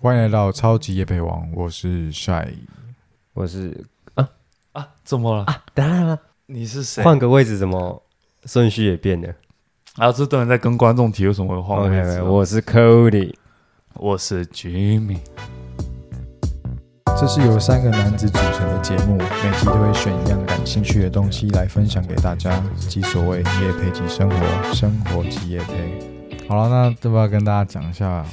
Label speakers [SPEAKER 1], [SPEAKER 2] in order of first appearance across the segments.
[SPEAKER 1] 欢迎来到超级夜配王，我是帅。
[SPEAKER 2] 我是
[SPEAKER 3] 啊啊，怎么了？
[SPEAKER 2] 啊当然了，
[SPEAKER 3] 你是谁？
[SPEAKER 2] 换个位置怎么顺序也变了
[SPEAKER 3] 啊，这段在跟观众提为什么会换位置
[SPEAKER 2] ？OK，
[SPEAKER 3] 啊？
[SPEAKER 2] 我是 Cody，
[SPEAKER 3] 我是 Jimmy。
[SPEAKER 1] 这是由三个男子组成的节目，每集都会选一样感兴趣的东西来分享给大家，即所谓夜配即生活，生活即夜配。好了，那要不要跟大家讲一下，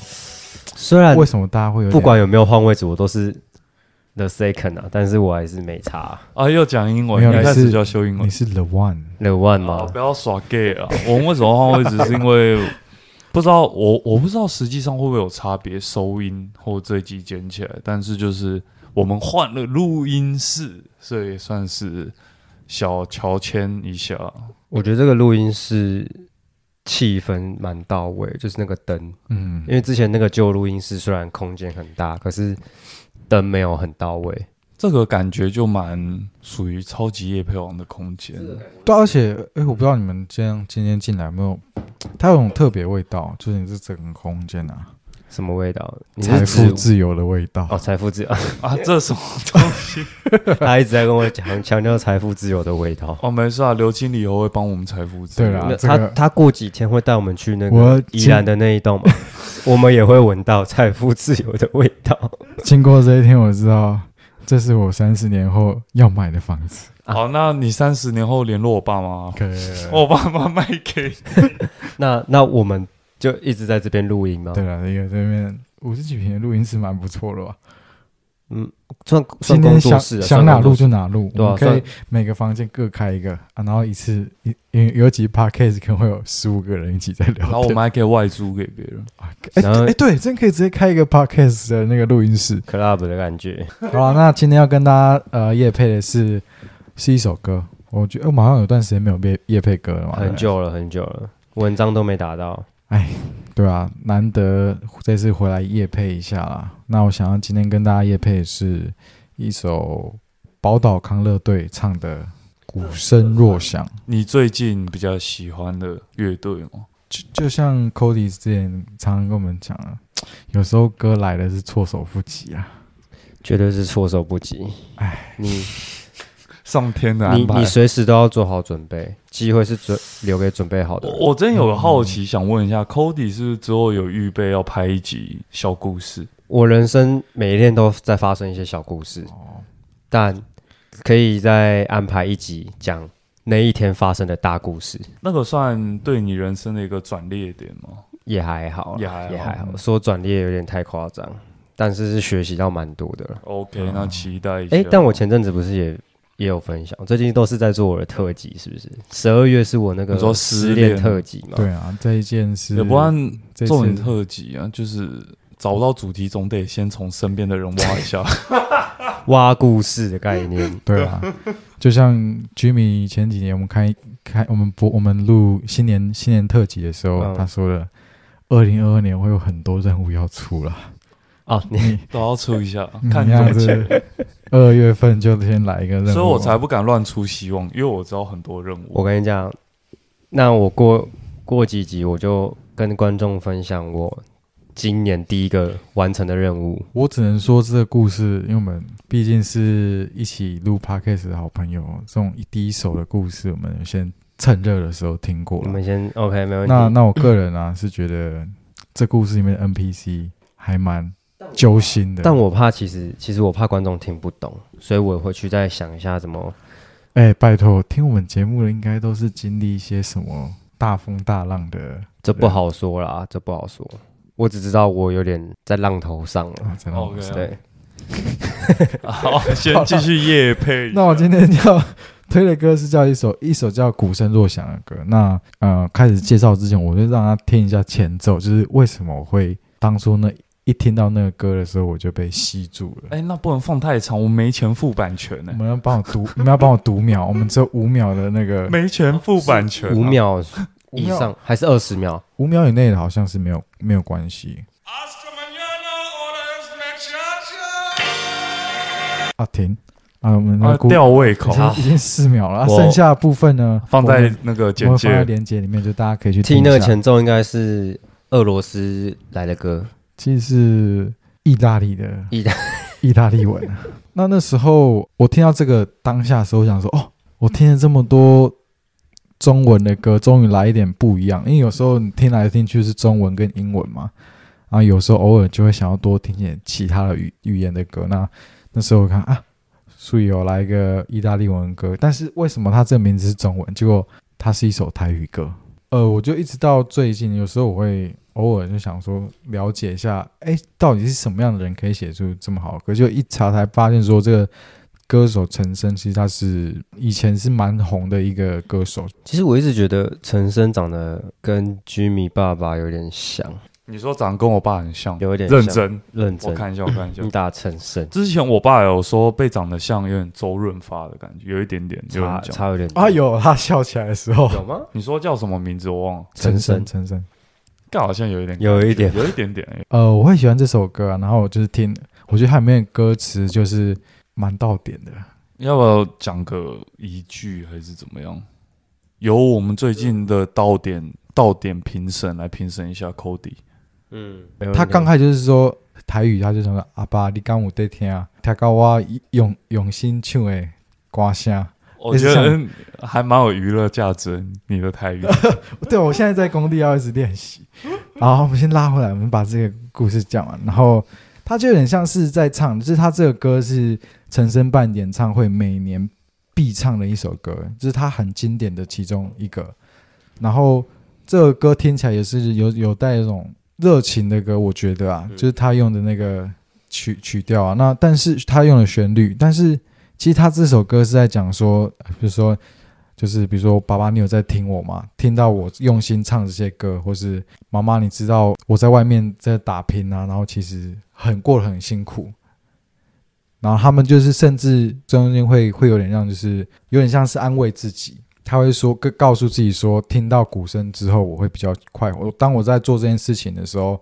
[SPEAKER 2] 虽然
[SPEAKER 1] 为什么大家会有
[SPEAKER 2] 不管有没有换位置，我都是 the second 啊，但是我还是没差。
[SPEAKER 3] 啊，又讲英文，
[SPEAKER 1] 你是
[SPEAKER 3] 一开始就要修英文
[SPEAKER 1] 你。是 the
[SPEAKER 2] one？The one
[SPEAKER 3] 啊，
[SPEAKER 2] 吗
[SPEAKER 3] 不？要耍 gay 啊！我们为什么换位置？是因为不知道我我不知道实际上会不会有差别，收音或这一集捡起来，但是就是我们换了录音室，所以算是小乔迁一下。
[SPEAKER 2] 我觉得这个录音室气氛蛮到位，就是那个灯，
[SPEAKER 1] 嗯
[SPEAKER 2] 因，为之前那个旧录音室虽然空间很大，可是灯没有很到位。
[SPEAKER 3] 这个感觉就蛮属于超级夜配王的空间。
[SPEAKER 1] 对啊，而且哎、我不知道你们今天今天进来有没有，它有种特别味道，就是你这整个空间啊，
[SPEAKER 2] 什么味道？
[SPEAKER 1] 财富自由的味道。
[SPEAKER 2] 哦，财富自由，
[SPEAKER 3] 啊，这什么东西？
[SPEAKER 2] 他一直在跟我讲强调财富自由的味道。
[SPEAKER 3] 哦，没事啊，刘经理以后会帮我们财富自由
[SPEAKER 1] 对啦
[SPEAKER 2] 他
[SPEAKER 1] 这个
[SPEAKER 2] 他过几天会带我们去那
[SPEAKER 1] 我
[SPEAKER 2] 个宜兰的那一栋嘛，我们也会闻到财富自由的味道。
[SPEAKER 1] 经过这一天，我知道这是我三十年后要买的房子。
[SPEAKER 3] 好，那你三十年后联络我爸妈，
[SPEAKER 1] 可以，
[SPEAKER 3] 我爸妈卖给
[SPEAKER 2] 那那我们就一直在这边录音吗？
[SPEAKER 1] 对了，这个这边五十几平的录音室蛮不错的吧？
[SPEAKER 2] 嗯，算算
[SPEAKER 1] 今天想
[SPEAKER 2] 工作室啊，
[SPEAKER 1] 想哪录就哪录，
[SPEAKER 2] 对
[SPEAKER 1] 们可以每个房间各开一个啊，然后一次一因为有几 podcast 可能会有十五个人一起在聊天，
[SPEAKER 3] 然后我们还可以外租给别人。
[SPEAKER 1] 啊哎哎对，真可以直接开一个 podcast 的那个录音室。
[SPEAKER 2] club 的感觉。
[SPEAKER 1] 好了，那今天要跟大家呃夜配的是是一首歌，我觉得我们好像有段时间没有夜夜配歌了
[SPEAKER 2] 很久了，很久了，文章都没打到。
[SPEAKER 1] 对啊，难得这次回来夜配一下啦。那我想要今天跟大家夜配的是一首宝岛康乐队唱的《鼓声若响》，
[SPEAKER 3] 你最近比较喜欢的乐队吗？
[SPEAKER 1] 就就像 Cody 之前常常跟我们讲啊，有时候歌来的是措手不及啊。
[SPEAKER 2] 绝对是措手不及。
[SPEAKER 1] 哎，
[SPEAKER 2] 你
[SPEAKER 3] 上天的安排
[SPEAKER 2] 你你。随时都要做好准备，机会是准留给准备好的人。
[SPEAKER 3] 我我真有个好奇，想问一下，Cody 是不是之后有预备要拍一集小故事？
[SPEAKER 2] 我人生每一天都在发生一些小故事，
[SPEAKER 1] 哦，
[SPEAKER 2] 但可以再安排一集讲那一天发生的大故事，
[SPEAKER 3] 那个算对你人生的一个转捩点吗？
[SPEAKER 2] 也还好，
[SPEAKER 3] 也还好
[SPEAKER 2] 也还好。说转捩有点太夸张，但是是学习到蛮多的了。
[SPEAKER 3] OK，、那期待一下。
[SPEAKER 2] 哎、但我前阵子不是也也有分享，最近都是在做我的特辑，是不是？十二月是我那个
[SPEAKER 3] 你说
[SPEAKER 2] 失
[SPEAKER 3] 失恋
[SPEAKER 2] 恋特辑嘛？
[SPEAKER 1] 对啊，这一件事
[SPEAKER 3] 也不按
[SPEAKER 1] 这
[SPEAKER 3] 做你特辑啊，就是找不到主题，总得先从身边的人挖一下。
[SPEAKER 2] 挖故事的概念。
[SPEAKER 1] 对啊，就像 Jimmy 前几年我们开开我们播我们录新年新年特辑的时候，
[SPEAKER 2] 嗯
[SPEAKER 1] 他说了，二零二二年会有很多任务要出了。
[SPEAKER 2] 哦，你
[SPEAKER 1] 你
[SPEAKER 3] 都要出一下，看
[SPEAKER 1] 你样。子，二月份就先来一个任务，
[SPEAKER 3] 所以我才不敢乱出希望，因为我知道很多任务。
[SPEAKER 2] 我跟你讲，那我过过几集我就跟观众分享我今年第一个完成的任务。
[SPEAKER 1] 我只能说这个故事，因为我们毕竟是一起录 podcast 的好朋友，这种一第一手的故事，我们先趁热的时候听过了。
[SPEAKER 2] 你们先 OK 没问题。
[SPEAKER 1] 那那我个人啊是觉得这故事里面的 NPC 还蛮揪心的。
[SPEAKER 2] 但我怕其实其实我怕观众听不懂，所以我回去再想一下怎么。
[SPEAKER 1] 哎、拜托，听我们节目的应该都是经历一些什么大风大浪的
[SPEAKER 2] 这不好说啦，这不好说。我只知道我有点在浪头上了。
[SPEAKER 1] 啊，真的。
[SPEAKER 2] 对，
[SPEAKER 3] 好，先继续夜配。
[SPEAKER 1] 那我今天要推的歌是叫一首一首叫《鼓声若响》的歌。那呃，开始介绍之前，我就让他听一下前奏，就是为什么我会当初那一听到那个歌的时候，我就被吸住了。
[SPEAKER 3] 哎、那不能放太长，我没钱付版权呢、
[SPEAKER 1] 你们要帮我读，你们要帮我读秒，我们只有五秒的那个，
[SPEAKER 3] 没钱付版权、啊
[SPEAKER 2] 五，秒以上还是二十秒？
[SPEAKER 1] 五秒以内的好像是没有没有关系.啊。停啊，我们那
[SPEAKER 3] 啊
[SPEAKER 1] 个，鼓
[SPEAKER 3] 吊胃口
[SPEAKER 1] 已，经已经四秒了，啊、剩下的部分呢，
[SPEAKER 3] 放在那个简介。
[SPEAKER 1] 链接里面，就大家可以去
[SPEAKER 2] 听那个。前奏应该是俄罗斯来的歌，
[SPEAKER 1] 其实是意大利的
[SPEAKER 2] 意大
[SPEAKER 1] 意大利文啊。那那时候我听到这个当下的时候，我想说，哦，我听了这么多中文的歌，终于来一点不一样。因为有时候你听来听去是中文跟英文嘛，然后有时候偶尔就会想要多听点其他的语语言的歌。那那时候我看啊，所以有来一个意大利文歌，但是为什么它这个名字是中文？结果它是一首台语歌。呃，我就一直到最近，有时候我会偶尔就想说了解一下，哎，到底是什么样的人可以写出这么好的歌？就一查才发现说，这个歌手陈升其实他是以前是蛮红的一个歌手。
[SPEAKER 2] 其实我一直觉得陈升长得跟居米爸爸有点像，
[SPEAKER 3] 你说长得跟我爸很像，
[SPEAKER 2] 有一点
[SPEAKER 3] 认真。
[SPEAKER 2] 认真。
[SPEAKER 3] 我看一下，我看一下
[SPEAKER 2] 你。打陈升，
[SPEAKER 3] 之前我爸有说被长得像有点周润发的感觉，有一点点。有
[SPEAKER 2] 差，差有点
[SPEAKER 1] 啊，有他笑起来的时候，
[SPEAKER 2] 有吗？
[SPEAKER 3] 你说叫什么名字我忘了，
[SPEAKER 2] 陈升
[SPEAKER 1] 陈升。
[SPEAKER 3] 但好像有一点，
[SPEAKER 2] 有一点
[SPEAKER 3] 有一点点。
[SPEAKER 1] 呃，我会喜欢这首歌啊，然后我就是听，我觉得它里面的歌词就是蛮到点的。
[SPEAKER 3] 要不要讲个一句还是怎么样？由我们最近的到点到点评审来评审一下 Cody。
[SPEAKER 2] 嗯，
[SPEAKER 1] 他刚开始就是说台语，他就说阿爸，你刚有在听啊，听到我用用心唱的歌声。
[SPEAKER 3] 我觉得还蛮有娱乐价值，你的台语。
[SPEAKER 1] 对，我现在在工地要一直练习。然后我们先拉回来，我们把这个故事讲完。然后他就有点像是在唱，就是他这个歌是陈升办演唱会每年必唱的一首歌，就是他很经典的其中一个。然后这个歌听起来也是有有带一种热情的歌，我觉得啊，就是他用的那个曲曲调啊。那但是他用了旋律，但是其实他这首歌是在讲说，比如说。就是比如说，爸爸，你有在听我吗？听到我用心唱这些歌，或是妈妈，你知道我在外面在打拼啊，然后其实很过得很辛苦。然后他们就是甚至中间会会有点像，就是有点像是安慰自己。他会说，告告诉自己说，听到鼓声之后，我会比较快活。当我在做这件事情的时候，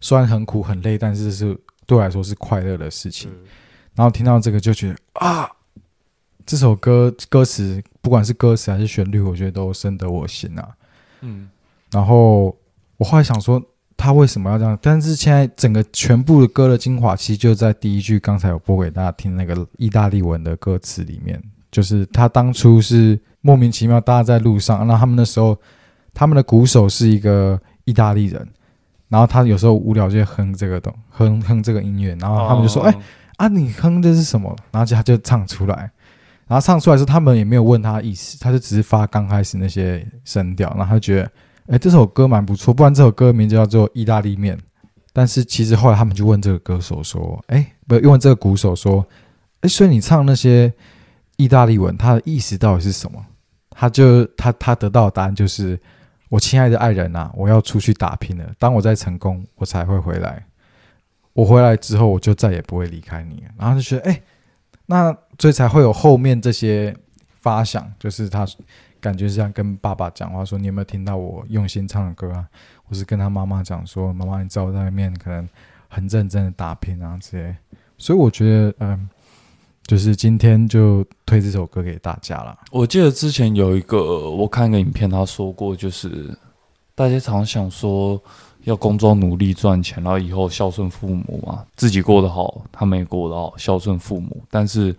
[SPEAKER 1] 虽然很苦很累，但是是对我来说是快乐的事情。然后听到这个就觉得啊。这首歌歌词，不管是歌词还是旋律，我觉得都深得我心啊。
[SPEAKER 3] 嗯，
[SPEAKER 1] 然后我后来想说，他为什么要这样？但是现在整个全部的歌的精华，其实就在第一句，刚才我播给大家听那个意大利文的歌词里面，就是他当初是莫名其妙，大家在路上，那他们那时候他们的鼓手是一个意大利人，然后他有时候无聊就会哼这个东哼哼这个音乐，然后他们就说：“哎、啊，你哼的是什么？”然后就他就唱出来。然后唱出来时，他们也没有问他意思，他就只是发刚开始那些声调，然后他觉得，哎，这首歌蛮不错，不然这首歌名就叫做《意大利面》。但是其实后来他们就问这个歌手说，哎，不，问这个鼓手说，哎，所以你唱那些意大利文，它的意思到底是什么？他就他他得到的答案就是，我亲爱的爱人呐、我要出去打拼了，当我再成功，我才会回来。我回来之后，我就再也不会离开你。然后就觉得，哎，那所以才会有后面这些发想，就是他感觉是这样跟爸爸讲话，说你有没有听到我用心唱的歌啊？或是跟他妈妈讲说，妈妈，你知道我在外面可能很认真的打拼啊这些。所以我觉得，嗯，就是今天就推这首歌给大家了。
[SPEAKER 3] 我记得之前有一个我看一个影片，他说过，就是大家常想说要工作努力赚钱，然后以后孝顺父母嘛，自己过得好，他们也过得好，孝顺父母。但是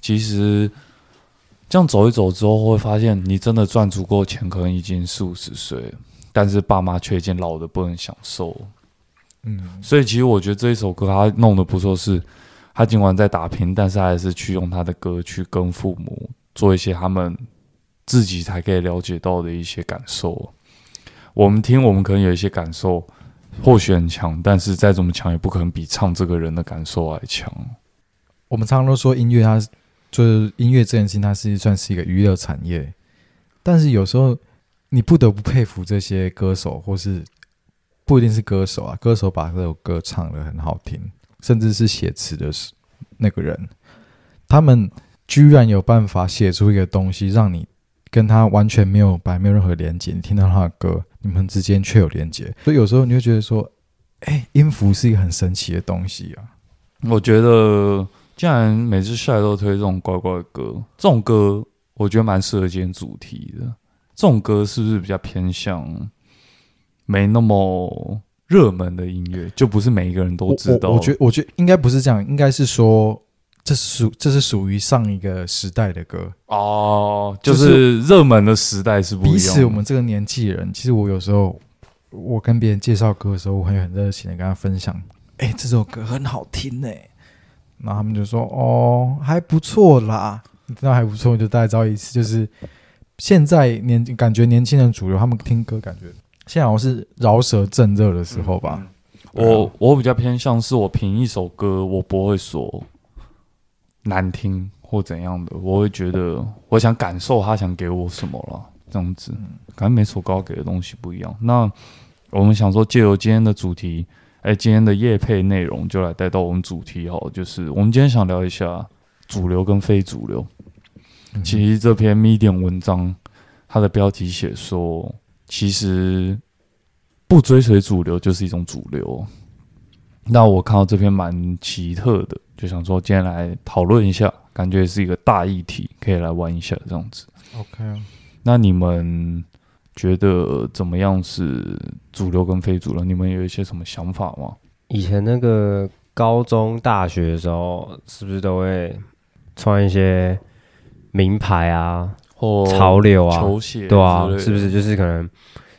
[SPEAKER 3] 其实这样走一走之后，会发现你真的赚足够钱，可能已经四五十岁了，但是爸妈却已经老的不能享受。
[SPEAKER 1] 嗯，
[SPEAKER 3] 所以其实我觉得这一首歌他弄得不错，是他尽管在打拼，但是还是去用他的歌去跟父母做一些他们自己才可以了解到的一些感受。我们听，我们可能有一些感受，或许很强，但是再怎么强，也不可能比唱这个人的感受还强。
[SPEAKER 1] 我们常常都说音乐它就是音乐这件事情，它是算是一个娱乐产业，但是有时候你不得不佩服这些歌手，或是不一定是歌手啊，歌手把这首歌唱得很好听，甚至是写词的是那个人，他们居然有办法写出一个东西，让你跟他完全没有白没有任何连接，你听到他的歌，你们之间却有连接，所以有时候你会觉得说，哎，音符是一个很神奇的东西啊。
[SPEAKER 3] 我觉得，既然每次下来都推这种怪怪的歌，这种歌我觉得蛮适合今天主题的。这种歌是不是比较偏向没那么热门的音乐，就不是每一个人都知道。
[SPEAKER 1] 我我觉得我觉得应该不是这样，应该是说这是属这是属于上一个时代的歌。
[SPEAKER 3] 哦，就
[SPEAKER 1] 就是
[SPEAKER 3] 是热门的时代是不一样的。
[SPEAKER 1] 彼此我们这个年纪人，其实我有时候我跟别人介绍歌的时候，我会很热情的跟他分享，哎、这首歌很好听呢、然后他们就说，哦，还不错啦。你知道还不错，就大概知道意思，就是现在年感觉年轻人主流，他们听歌感觉现在好像是饶舌正热的时候吧。
[SPEAKER 3] 嗯我我比较偏向是我评一首歌，我不会说难听或怎样的，我会觉得我想感受他想给我什么了，这样子，感觉每首歌给的东西不一样。那我们想说，借由今天的主题，哎，今天的夜配内容就来带到我们主题哈，就是我们今天想聊一下主流跟非主流。
[SPEAKER 1] 嗯
[SPEAKER 3] 其实这篇 Medium 文章，它的标题写说，其实不追随主流就是一种主流。那我看到这篇蛮奇特的，就想说今天来讨论一下，感觉是一个大议题，可以来玩一下这样子。
[SPEAKER 1] OK 啊，
[SPEAKER 3] 那你们觉得怎么样是主流跟非主流？你们有一些什么想法吗？
[SPEAKER 2] 以前那个高中、大学的时候，是不是都会穿一些名牌啊、
[SPEAKER 3] 或
[SPEAKER 2] 潮流啊？
[SPEAKER 3] 球鞋
[SPEAKER 2] 对啊是不是就是可能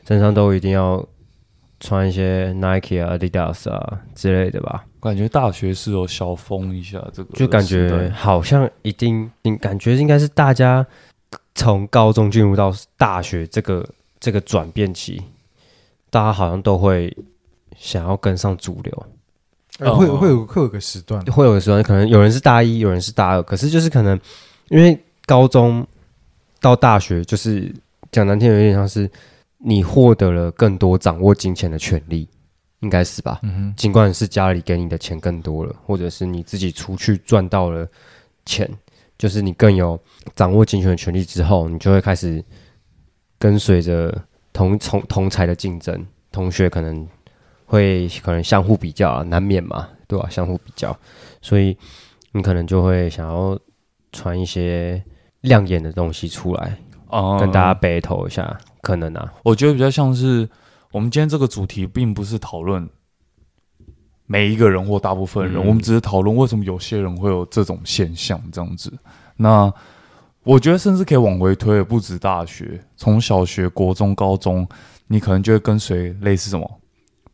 [SPEAKER 2] 身上都一定要穿一些 Nike 啊、Adidas 啊之类的吧？
[SPEAKER 3] 感觉大学是有小疯一下这个，
[SPEAKER 2] 就感觉好像一定，你感觉应该是大家从高中进入到大学这个这个转变期，大家好像都会想要跟上主流。
[SPEAKER 1] 呃会
[SPEAKER 3] 哦
[SPEAKER 1] 会有会有个时段，
[SPEAKER 2] 会有个时段，可能有人是大一，有人是大二，可是就是可能因为高中到大学，就是讲难听，有点像是你获得了更多掌握金钱的权利，应该是吧？
[SPEAKER 1] 嗯
[SPEAKER 2] 尽管是家里给你的钱更多了，或者是你自己出去赚到了钱，就是你更有掌握金钱的权利之后，你就会开始跟随着同同同才的竞争，同学可能会可能相互比较啊，难免嘛，对吧、相互比较，所以你可能就会想要传一些亮眼的东西出来，
[SPEAKER 3] 啊
[SPEAKER 2] 跟大家 battle 一下，可能啊，
[SPEAKER 3] 我觉得比较像是我们今天这个主题，并不是讨论每一个人或大部分人，
[SPEAKER 2] 嗯。
[SPEAKER 3] 我们只是讨论为什么有些人会有这种现象这样子。那我觉得甚至可以往回推，也不止大学，从小学、国中、高中，你可能就会跟随类似什么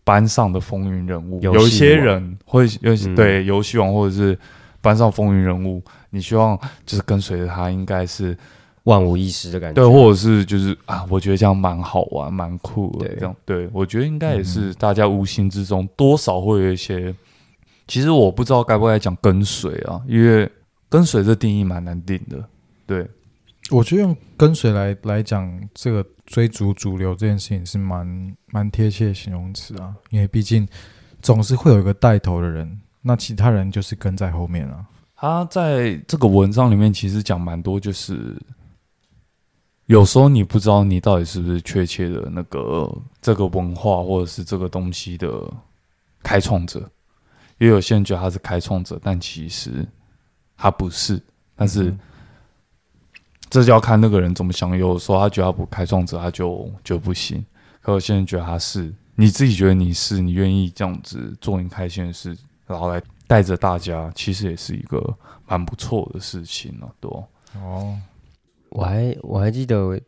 [SPEAKER 3] 班上的风云人物，有一些人会有
[SPEAKER 2] 嗯。
[SPEAKER 3] 对游戏王或者是班上风云人物，你希望就是跟随着他，应该是
[SPEAKER 2] 万无一失的感觉。
[SPEAKER 3] 对，或者是就是啊，我觉得这样蛮好玩、蛮酷的。
[SPEAKER 2] 对
[SPEAKER 3] 这样对我觉得应该也是大家无形之中多少会有一些。其实我不知道该不该讲跟随啊，因为跟随这定义蛮难定的。对，
[SPEAKER 1] 我觉得用跟随来来讲，这个追逐主流这件事情是蛮蛮贴切的形容词啊，因为毕竟总是会有一个带头的人，那其他人就是跟在后面啊。
[SPEAKER 3] 他在这个文章里面其实讲蛮多，就是有时候你不知道你到底是不是确切的那个这个文化或者是这个东西的开创者，也有些人觉得他是开创者，但其实他不是。但是
[SPEAKER 1] 嗯
[SPEAKER 3] 这就要看那个人怎么想。有时候他觉得他不开创者，他就就不行；可有些人觉得他是，你自己觉得你是，你愿意这样子做你开心的事，然后来带着大家，其实也是一个蛮不错的事情了、对
[SPEAKER 1] 哦，
[SPEAKER 2] 我还我还记得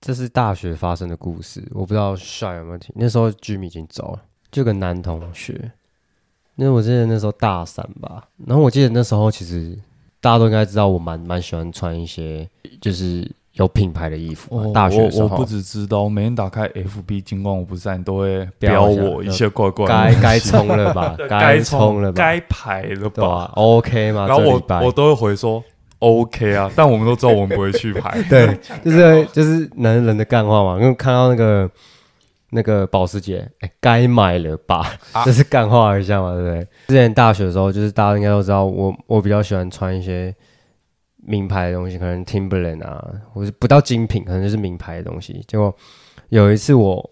[SPEAKER 2] 这是大学发生的故事，我不知道帅有没有听。那时候 Jimmy 已经走了，就有个男同学，那我记得那时候大三吧。然后我记得那时候其实大家都应该知道，我蛮蛮喜欢穿一些就是有品牌的衣服嘛。大学
[SPEAKER 3] 我我不只知道，每天打开 FB，尽管我不在，你都会标我一些怪怪的
[SPEAKER 2] 该该冲了吧，
[SPEAKER 3] 对
[SPEAKER 2] 该
[SPEAKER 3] 冲
[SPEAKER 2] 冲了吧，
[SPEAKER 3] 该排了
[SPEAKER 2] 对吧
[SPEAKER 3] 吧
[SPEAKER 2] ？？OK 吗？
[SPEAKER 3] 然后我我都会回说 OK 啊，但我们都知道我们不会去排。
[SPEAKER 2] 对，就是就是男人的干话嘛。因为看到那个那个保时捷，哎、该买了吧？
[SPEAKER 3] 啊
[SPEAKER 2] 这是干话一下嘛，对不对？之前大学的时候，就是大家应该都知道，我我比较喜欢穿一些名牌的东西，可能 Timberland 啊，或是不到精品，可能就是名牌的东西。结果有一次我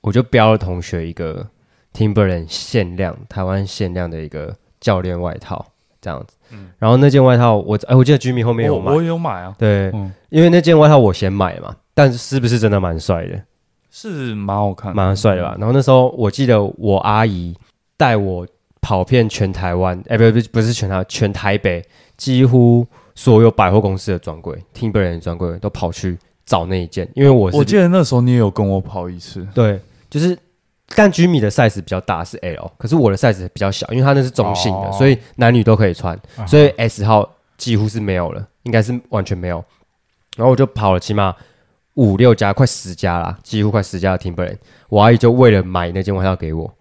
[SPEAKER 2] 我就标了同学一个 Timberland 限量台湾限量的一个教练外套，这样子。然后那件外套我哎、我记得 Jimmy 后面有买。
[SPEAKER 3] 我我，也有买啊，
[SPEAKER 2] 对，
[SPEAKER 3] 嗯，
[SPEAKER 2] 因为那件外套我先买嘛，但是是不是真的蛮帅的？
[SPEAKER 3] 是蛮好看的，
[SPEAKER 2] 蛮帅的吧。然后那时候我记得我阿姨带我跑遍全台湾，哎、不不不是全台，全台北几乎所有百货公司的专柜，Timberland 的专柜都跑去找那一件，因为我是
[SPEAKER 3] 我记得那时候你也有跟我跑一次，
[SPEAKER 2] 对，就是但居米的 size 比较大是 L，可是我的 size 比较小，因为它那是中性的，
[SPEAKER 1] 哦
[SPEAKER 2] 所以男女都可以穿，
[SPEAKER 1] 啊
[SPEAKER 2] 所以 S 号几乎是没有了，应该是完全没有。然后我就跑了起码五六家，快十家啦，几乎快十家的 Timberland。我阿姨就为了买那件外套给我，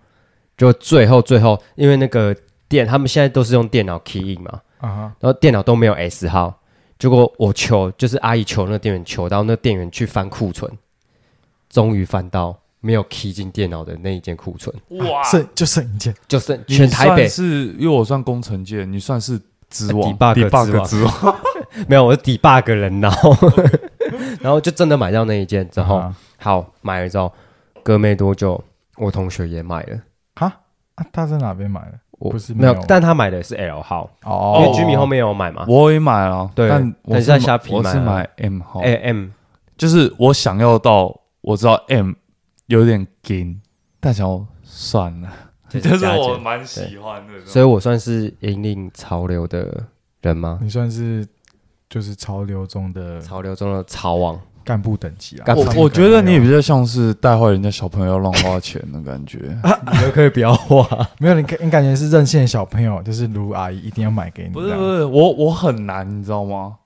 [SPEAKER 2] 就最后最后因为那个店他们现在都是用电脑 key in 嘛，
[SPEAKER 1] 啊哈，
[SPEAKER 2] 然后电脑都没有 S 号，结果我求就是阿姨求那个店员求到那店员去翻库存，终于翻到没有 key 进电脑的那一件库存，
[SPEAKER 3] 哇。
[SPEAKER 1] 剩就剩一件，
[SPEAKER 2] 就剩全台北。
[SPEAKER 3] 是因为我算工程界，你算是之王
[SPEAKER 2] debug 之王。
[SPEAKER 3] 之王，
[SPEAKER 2] 没有，我是 debug 人脑，然后就真的买到那一件之后，
[SPEAKER 1] 啊。
[SPEAKER 2] 好买了之后，隔没多久，我同学也买了，
[SPEAKER 1] 哈？啊，他在哪边买的？
[SPEAKER 2] 我
[SPEAKER 1] 不是
[SPEAKER 2] 没有，但他买的是 L 号，
[SPEAKER 1] 哦。
[SPEAKER 2] 因为居民后面有买嘛。
[SPEAKER 3] 我也买了，
[SPEAKER 2] 对
[SPEAKER 3] 但我是
[SPEAKER 2] 但是在虾皮买
[SPEAKER 3] 我是买 M 号。
[SPEAKER 2] M
[SPEAKER 3] 就是我想要到我知道 M 有点紧，但想要算了，就是我蛮喜欢的，
[SPEAKER 2] 所以我算是引领潮流的人吗？
[SPEAKER 1] 你算是就是潮流中的
[SPEAKER 2] 潮流中的潮王，
[SPEAKER 1] 干部等级啊。
[SPEAKER 3] 我我觉得你也比较像是带坏人家小朋友要乱花钱的感觉。
[SPEAKER 2] 你都可以不要花。
[SPEAKER 1] 没有你感你感觉是任性的小朋友，就是卢阿姨一定要买给你。
[SPEAKER 3] 不是不是，我我很难，你知道吗？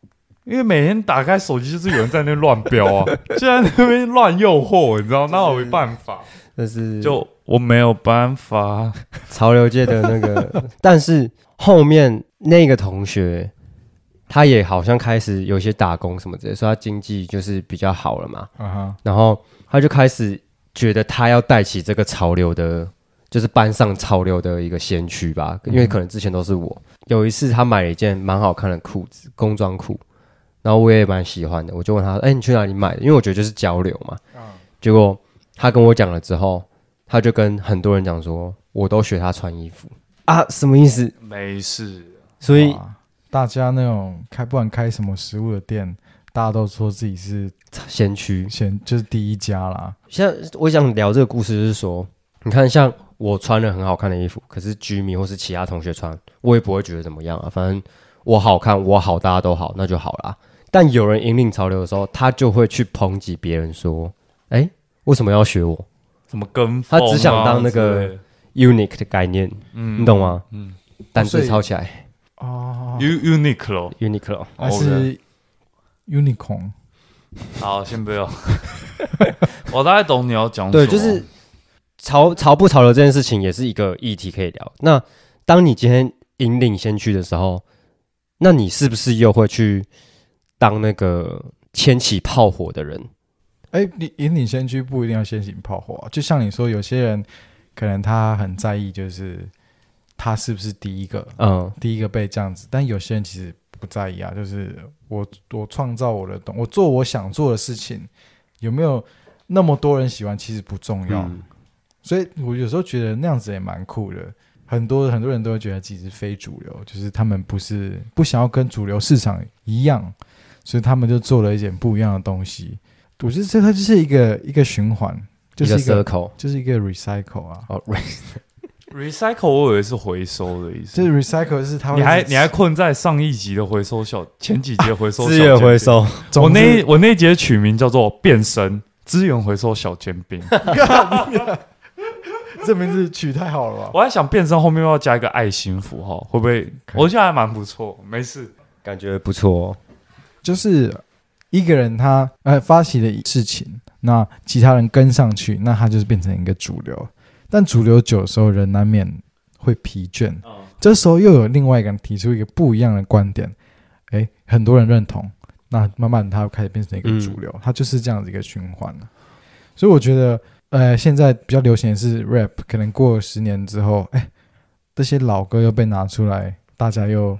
[SPEAKER 3] 因为每天打开手机就是有人在那边乱标啊，就在那边乱诱惑，你知道？那我没办法，
[SPEAKER 2] 但是
[SPEAKER 3] 就我没有办法。
[SPEAKER 2] 潮流界的那个，但是后面那个同学，他也好像开始有些打工什么之类的，所以他经济就是比较好了嘛。然后他就开始觉得他要带起这个潮流的，就是班上潮流的一个先驱吧。因为可能之前都是我。有一次他买了一件蛮好看的裤子，工装裤，然后我也蛮喜欢的，我就问他：“哎、你去哪里买的？”因为我觉得就是交流嘛。结果他跟我讲了之后，他就跟很多人讲说：“我都学他穿衣服啊，什么意思
[SPEAKER 3] 没事，？”
[SPEAKER 2] 所以
[SPEAKER 1] 大家那种开不管开什么食物的店，大家都说自己是
[SPEAKER 2] 先驱。
[SPEAKER 1] 先就是第一家啦。
[SPEAKER 2] 现在我想聊这个故事，就是说，你看，像我穿了很好看的衣服，可是居民或是其他同学穿，我也不会觉得怎么样啊。反正我好看，我好，大家都好，那就好啦。但有人引领潮流的时候，他就会去抨击别人说：“哎、为什么要学我
[SPEAKER 3] 怎么跟
[SPEAKER 2] 他
[SPEAKER 3] 风啊
[SPEAKER 2] 只想当那个？unique 的概念，
[SPEAKER 3] 嗯
[SPEAKER 2] 你懂吗？
[SPEAKER 3] 嗯
[SPEAKER 2] 单
[SPEAKER 1] 所以
[SPEAKER 2] 字抄起来
[SPEAKER 1] 哦
[SPEAKER 3] ，，U Uniqlo。
[SPEAKER 2] ，Uniqlo。
[SPEAKER 1] 还是 unicorn
[SPEAKER 3] 好，先不要。我大概懂你要讲什么。
[SPEAKER 2] 对，就是潮潮不潮流这件事情也是一个议题可以聊。那当你今天引领先驱的时候，那你是不是又会去当那个牵起炮火的人？
[SPEAKER 1] 哎，你引领先驱不一定要先行炮火、啊，就像你说，有些人可能他很在意，就是他是不是第一个，
[SPEAKER 2] 嗯，
[SPEAKER 1] 第一个被这样子，但有些人其实不在意啊，就是我我创造我的东，我做我想做的事情，有没有那么多人喜欢，其实不重要。
[SPEAKER 2] 嗯
[SPEAKER 1] 所以我有时候觉得那样子也蛮酷的。很多很多人都会觉得自己是非主流，就是他们不是不想要跟主流市场一样，所以他们就做了一点不一样的东西。我觉得这它就是一个一个循环，就是
[SPEAKER 2] 一个 circle。
[SPEAKER 1] 就是一个 recycle 啊。
[SPEAKER 2] 哦，
[SPEAKER 3] recycle，我以为是回收的意思。
[SPEAKER 1] 这 recycle 是它会
[SPEAKER 3] 你还你还困在上一集的回收小，前几集的回收小
[SPEAKER 2] 资源回。收，
[SPEAKER 3] 我那一我那一节取名叫做“变身资源回收小煎饼
[SPEAKER 1] 这名字取太好了”，吧？
[SPEAKER 3] 我还想变身后面要加一个爱心符号，会不会？我觉得还蛮不错，没事。
[SPEAKER 2] 感觉不错、哦。
[SPEAKER 1] 就是一个人他呃发起的事情，那其他人跟上去，那他就是变成一个主流。但主流久的时候，人难免会疲倦。这时候又有另外一个人提出一个不一样的观点，诶，很多人认同，那慢慢他开始变成一个主流，它就是这样子一个循环了。所以我觉得，呃，现在比较流行的是 rap，可能过十年之后，哎，这些老歌又被拿出来，大家又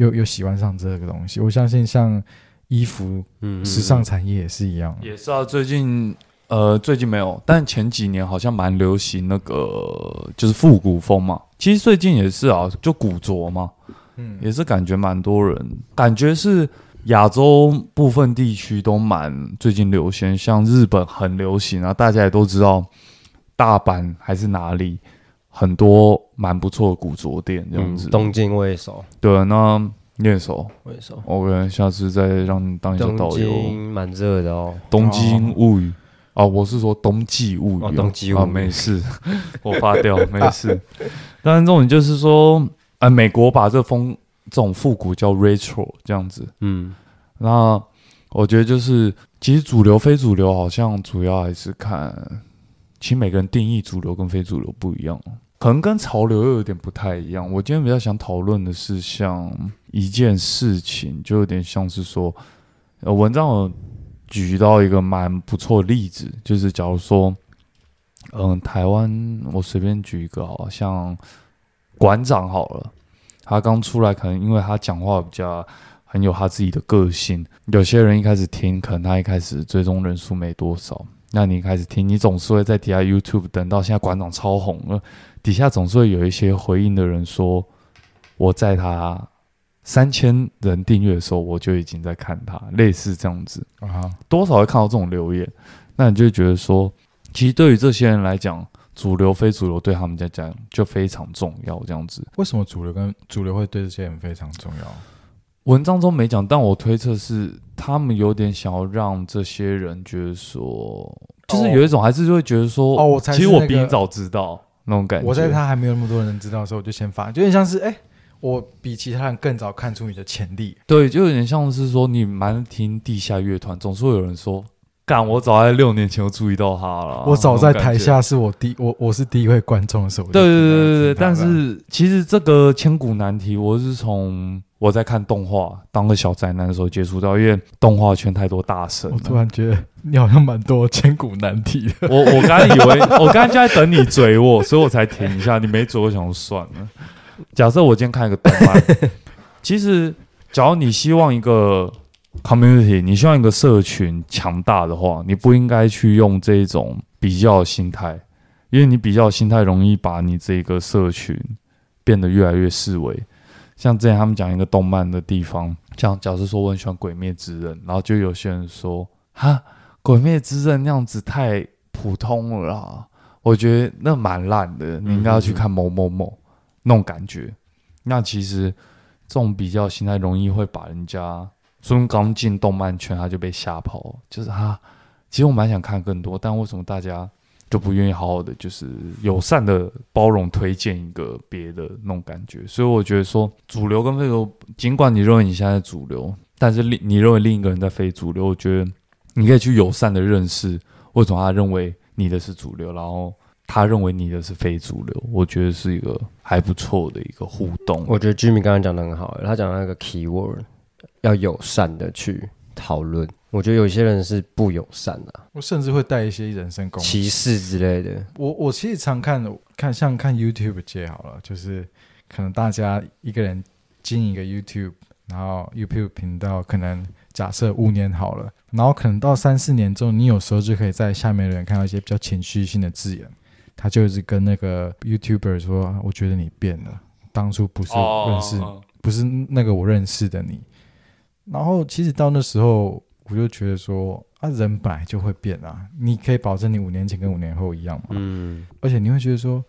[SPEAKER 1] 又又喜欢上这个东西。我相信像衣服、
[SPEAKER 2] 嗯，
[SPEAKER 1] 时尚产业也是一样。
[SPEAKER 3] 也是啊，最近呃最近没有，但前几年好像蛮流行那个就是复古风嘛。其实最近也是啊，就古着嘛，
[SPEAKER 1] 嗯，
[SPEAKER 3] 也是感觉蛮多人，感觉是亚洲部分地区都蛮最近流行，像日本很流行啊，大家也都知道，大阪还是哪里很多蛮不错的古着店这样
[SPEAKER 2] 嗯
[SPEAKER 3] 子。，
[SPEAKER 2] 东京我也熟，
[SPEAKER 3] 对，那你也熟
[SPEAKER 2] 我也熟。
[SPEAKER 3] ，OK，下次再让你当一下
[SPEAKER 2] 东
[SPEAKER 3] 导游。
[SPEAKER 2] 京蛮热的哦，
[SPEAKER 3] 东京物语啊，我是说冬季物语、
[SPEAKER 2] 哦冬季物语
[SPEAKER 3] 啊，没事，我发掉，没事。当然，重点就是说，呃，美国把这风这种复古叫 retro 这样子。
[SPEAKER 2] 嗯，
[SPEAKER 3] 那我觉得就是，其实主流非主流好像主要还是看，其实每个人定义主流跟非主流不一样，可能跟潮流又有点不太一样。我今天比较想讨论的是像一件事情，就有点像是说，呃，文章有举到一个蛮不错的例子，就是假如说，嗯、台湾我随便举一个好，像馆长好了，他刚出来，可能因为他讲话比较很有他自己的个性，有些人一开始听，可能他一开始追踪人数没多少，那你开始听，你总是会在底下 YouTube 等到现在馆长超红了，底下总是会有一些回应的人说，我在他三千人订阅的时候，我就已经在看他，类似这样子。
[SPEAKER 1] 啊，
[SPEAKER 3] 多少会看到这种留言，那你就觉得说，其实对于这些人来讲，主流非主流对他们来讲就非常重要。这样子，
[SPEAKER 1] 为什么主流跟主流会对这些人非常重要？
[SPEAKER 3] 文章中没讲，但我推测是他们有点想要让这些人觉得说，就是有一种还是会觉得说，
[SPEAKER 1] 哦我才是
[SPEAKER 3] 其实我比你早知道那种感觉。
[SPEAKER 1] 我在他还没有那么多人知道的时候，我就先发，就有点像是哎、我比其他人更早看出你的潜力。
[SPEAKER 3] 对，就有点像是说你蛮听地下乐团，总是会有人说，干，我早在六年前就注意到他了，
[SPEAKER 1] 我早在台下是我第我我是第一位观众的时候，
[SPEAKER 3] 对对对对对，但是其实这个千古难题，我是从我在看动画当个小宅男的时候接触到，因为动画圈太多大神。
[SPEAKER 1] 我突然觉得你好像蛮多千古难题的。
[SPEAKER 3] 我我刚才以为我刚才就在等你追我，所以我才停一下。你没追，我想说算了。假设我今天看一个动漫，其实假如你希望一个 community，你希望一个社群强大的话，你不应该去用这种比较心态，因为你比较心态容易把你这个社群变得越来越示威。像之前他们讲一个动漫的地方，像假设说我很喜欢《鬼灭之刃》，然后就有些人说哈，《鬼灭之刃》那样子太普通了啦，我觉得那蛮烂的，你应该要去看某某某那种感觉。那其实这种比较心态容易会把人家，说明刚进动漫圈他就被吓跑，就是哈，其实我蛮想看更多，但为什么大家就不愿意好好的，就是友善的包容推荐一个别的那种感觉？所以我觉得说主流跟非主流，尽管你认为你现在主流，但是另你认为另一个人在非主流，我觉得你可以去友善的认识为什么他认为你的是主流，然后他认为你的是非主流，我觉得是一个还不错的一个互动。
[SPEAKER 2] 我觉得 Jimmy 刚刚讲的很好，他讲的那个 keyword 要友善的去讨论。我觉得有些人是不友善的、
[SPEAKER 1] 我甚至会带一些人身攻击。
[SPEAKER 2] 歧视之类的。
[SPEAKER 1] 我我其实常看看像看 YouTube 界好了，就是可能大家一个人经营一个 YouTube，然后 YouTube 频道可能假设五年好了，然后可能到三四年之后，你有时候就可以在下面的人看到一些比较情绪性的字眼，他就是跟那个 YouTuber 说：“我觉得你变了，当初不是
[SPEAKER 3] 哦
[SPEAKER 1] 认识，不是那个我认识的你。”然后其实到那时候，我就觉得说啊，人本来就会变啊，你可以保证你五年前跟五年后一样吗？
[SPEAKER 2] 嗯，
[SPEAKER 1] 而且你会觉得说，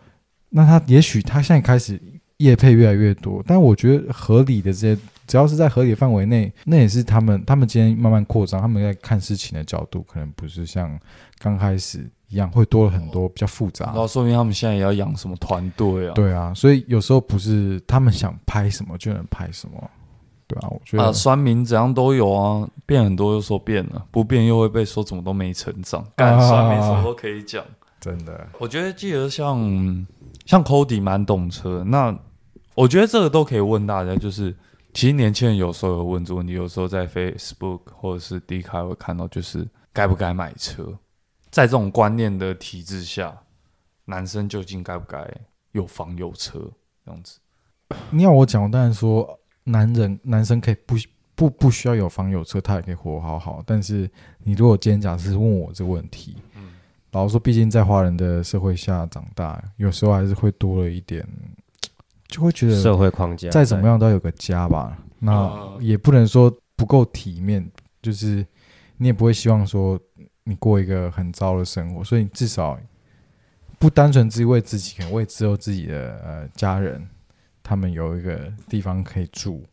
[SPEAKER 1] 那他也许他现在开始业配越来越多，但我觉得合理的这些，只要是在合理范围内，那也是他们他们今天慢慢扩张，他们在看事情的角度，可能不是像刚开始一样会多了很多比较复杂
[SPEAKER 3] 然。后说明他们现在也要养什么团队啊？
[SPEAKER 1] 对啊，所以有时候不是他们想拍什么就能拍什么，对啊，我觉得、
[SPEAKER 3] 啊，酸民怎样都有啊，变很多又说变了，不变又会被说怎么都没成长。干
[SPEAKER 1] 啊
[SPEAKER 3] 酸民什么都可以讲。
[SPEAKER 1] 真的
[SPEAKER 3] 我觉得记得像像 Cody 蛮懂车，那我觉得这个都可以问大家，就是其实年轻人有时候有问这个问题，有时候在 Facebook 或者是 D 卡会看到，就是该不该买车，在这种观念的体制下，男生究竟该不该有房有车这样子？
[SPEAKER 1] 你要我讲，我当然说男人男生可以不不不需要有房有车，他也可以活好好。但是你如果今天假设是问我这个问题，
[SPEAKER 3] 嗯
[SPEAKER 1] 老实说，毕竟在华人的社会下长大，有时候还是会多了一点，就会觉得
[SPEAKER 2] 社会框架
[SPEAKER 1] 再怎么样都要有个家吧。那
[SPEAKER 3] 啊
[SPEAKER 1] 也不能说不够体面，就是你也不会希望说你过一个很糟的生活，所以至少不单纯只为自己，可能为之后自己的呃家人，他们有一个地方可以住，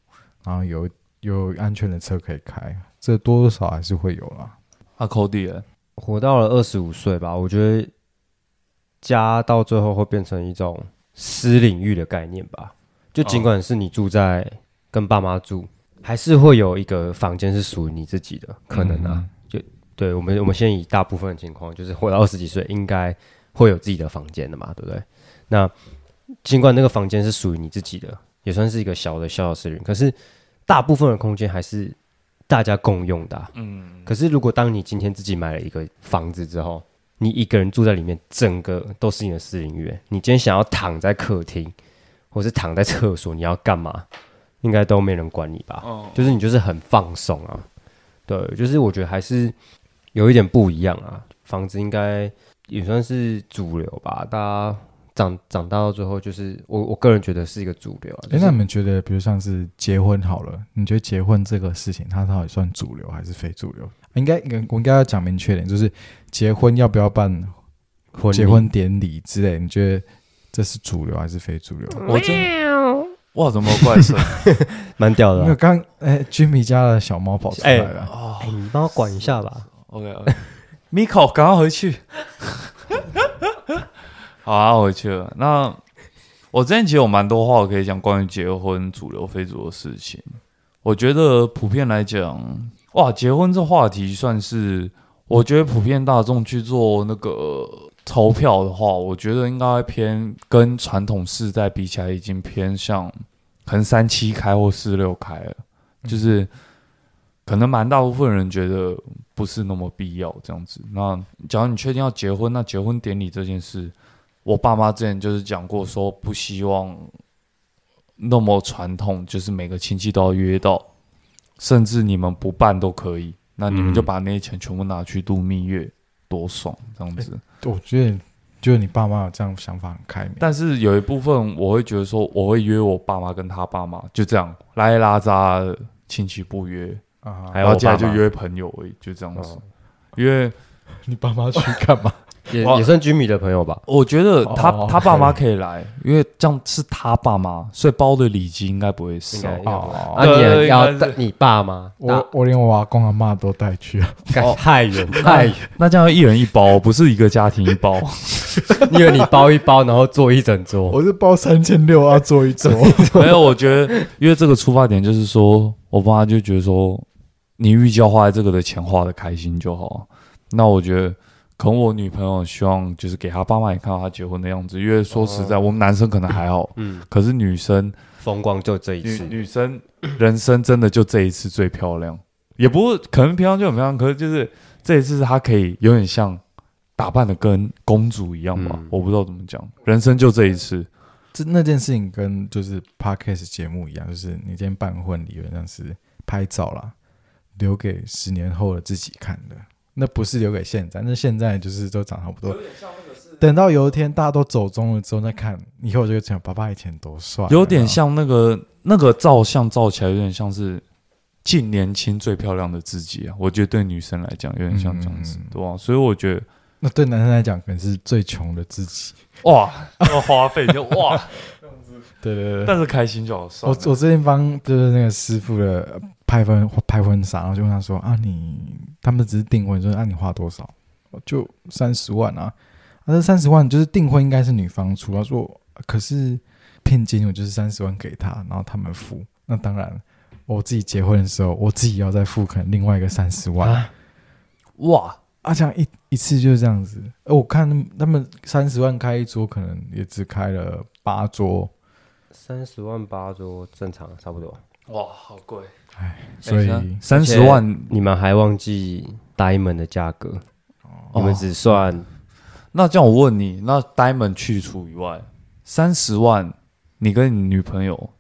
[SPEAKER 1] 然后有有安全的车可以开，这多多少少还是会有啦。
[SPEAKER 3] 阿 Cody 欸
[SPEAKER 2] 活到了二十五岁吧，我觉得家到最后会变成一种私领域的概念吧。就尽管是你住在跟爸妈住，还是会有一个房间是属于你自己的，可能啊。就对我们，我们先以大部分的情况，就是活到二十几岁，应该会有自己的房间的嘛，对不对？那尽管那个房间是属于你自己的，也算是一个小的小小私人，可是大部分的空间还是大家共用的啊、
[SPEAKER 3] 嗯，
[SPEAKER 2] 可是，如果当你今天自己买了一个房子之后，你一个人住在里面，整个都是你的私领域。你今天想要躺在客厅，或是躺在厕所，你要干嘛？应该都没人管你吧？
[SPEAKER 3] 哦，
[SPEAKER 2] 就是你就是很放松啊。对，就是我觉得还是有一点不一样啊。房子应该也算是主流吧，大家长长大到最后，就是我我个人觉得是一个主流啊。
[SPEAKER 1] 哎、
[SPEAKER 2] 就是
[SPEAKER 1] 那你们觉得，比如像是结婚好了，你觉得结婚这个事情，它到底算主流还是非主流？应该，应该我应该要讲明确点，就是结婚要不要办结婚典礼之类，你觉得这是主流还是非主流？
[SPEAKER 3] 我真哇，怎么有怪声？
[SPEAKER 2] 蛮屌的啊、
[SPEAKER 1] 因为刚哎，Jimmy 家的小猫跑出来了，
[SPEAKER 3] 哦
[SPEAKER 2] 哎、你帮我管一下吧。
[SPEAKER 3] ，OK OK，Miko，赶快回去。好啊，回去了。那我之前其实有蛮多话可以讲关于结婚主流非主流的事情。我觉得普遍来讲，哇，结婚这话题算是，我觉得普遍大众去做那个投票的话，我觉得应该偏跟传统世代比起来，已经偏向可能三七开或四六开了，就是可能蛮大部分人觉得不是那么必要这样子。那假如你确定要结婚，那结婚典礼这件事，我爸妈之前就是讲过，说不希望那么传统，就是每个亲戚都要约到，甚至你们不办都可以。那你们就
[SPEAKER 2] 嗯
[SPEAKER 3] 把那些钱全部拿去度蜜月，多爽这样子。
[SPEAKER 1] 我觉得就是你爸妈有这样想法很开明，
[SPEAKER 3] 但是有一部分我会觉得说，我会约我爸妈跟他爸妈，就这样拉一拉杂亲戚不约，然后接下来就约朋友而已，就这样子。
[SPEAKER 2] 哦
[SPEAKER 3] 因为
[SPEAKER 1] 你爸妈去干嘛？
[SPEAKER 3] 哇
[SPEAKER 2] 也也算居米的朋友吧。
[SPEAKER 3] 我觉得他、
[SPEAKER 1] 哦
[SPEAKER 3] 他爸妈可以来，因为这样是他爸妈，所以包的礼金应该不会少
[SPEAKER 2] 啊，你要你爸妈，
[SPEAKER 1] 我我连我阿公阿妈都带去
[SPEAKER 2] 太远太远。
[SPEAKER 3] 那这样一人一包，不是一个家庭一包。
[SPEAKER 2] 你以为你包一包，然后坐一整桌？
[SPEAKER 1] 我是包三千六啊，坐一桌，
[SPEAKER 3] 没有，我觉得因为这个出发点就是说，我爸妈就觉得说，你预计要花在这个的钱花的开心就好。那我觉得，可能我女朋友希望就是给她爸妈也看到她结婚的样子，因为说实在，我们男生可能还好，
[SPEAKER 2] 嗯，
[SPEAKER 3] 可是女生
[SPEAKER 2] 风光就这一
[SPEAKER 3] 女
[SPEAKER 2] 次。
[SPEAKER 3] 女生人生真的就这一次最漂亮，也不是可能平常就很漂亮，可是就是这一次她可以有点像打扮的跟公主一样吧，
[SPEAKER 2] 嗯。
[SPEAKER 3] 我不知道怎么讲，人生就这一次。
[SPEAKER 1] 这那件事情跟就是 podcast 节目一样，就是你今天办婚礼，原本上是拍照啦，留给十年后的自己看的，那不是留给现在，那现在就是都长差不多。等到有一天大家都走中了之后再看，以后就会讲爸爸以前多帅啊，
[SPEAKER 3] 有点像那个那个照相照起来有点像是近年轻最漂亮的自己啊，我觉得对女生来讲有点像这样子
[SPEAKER 1] 嗯，
[SPEAKER 3] 对吧、所以我觉得
[SPEAKER 1] 那对男生来讲，可能是最穷的自己。
[SPEAKER 3] 哇，那个花费就哇，
[SPEAKER 1] 对对对。
[SPEAKER 3] 但是开心就好。
[SPEAKER 1] 我我最近帮就是那个师傅的呃拍婚拍婚纱，然后就问他说啊你他们只是订婚，说啊你花多少？就三十万啊，啊这三十万就是订婚应该是女方出，他说可是聘金我就是三十万给他，然后他们付，那当然我自己结婚的时候我自己要再付可能另外一个三十万。
[SPEAKER 2] 啊？
[SPEAKER 3] 哇，
[SPEAKER 1] 啊，这样一一次就是这样子。呃，我看他们三十万开一桌，可能也只开了八桌，
[SPEAKER 2] 三十万八桌正常，差不多。
[SPEAKER 3] 哇，好贵，
[SPEAKER 1] 所以、
[SPEAKER 3] 三十万，
[SPEAKER 2] 你们还忘记 Diamond 的价格？你
[SPEAKER 3] 哦
[SPEAKER 2] 们只算
[SPEAKER 3] 那这样我问你，那 Diamond 去除以外，三十万，你跟你女朋友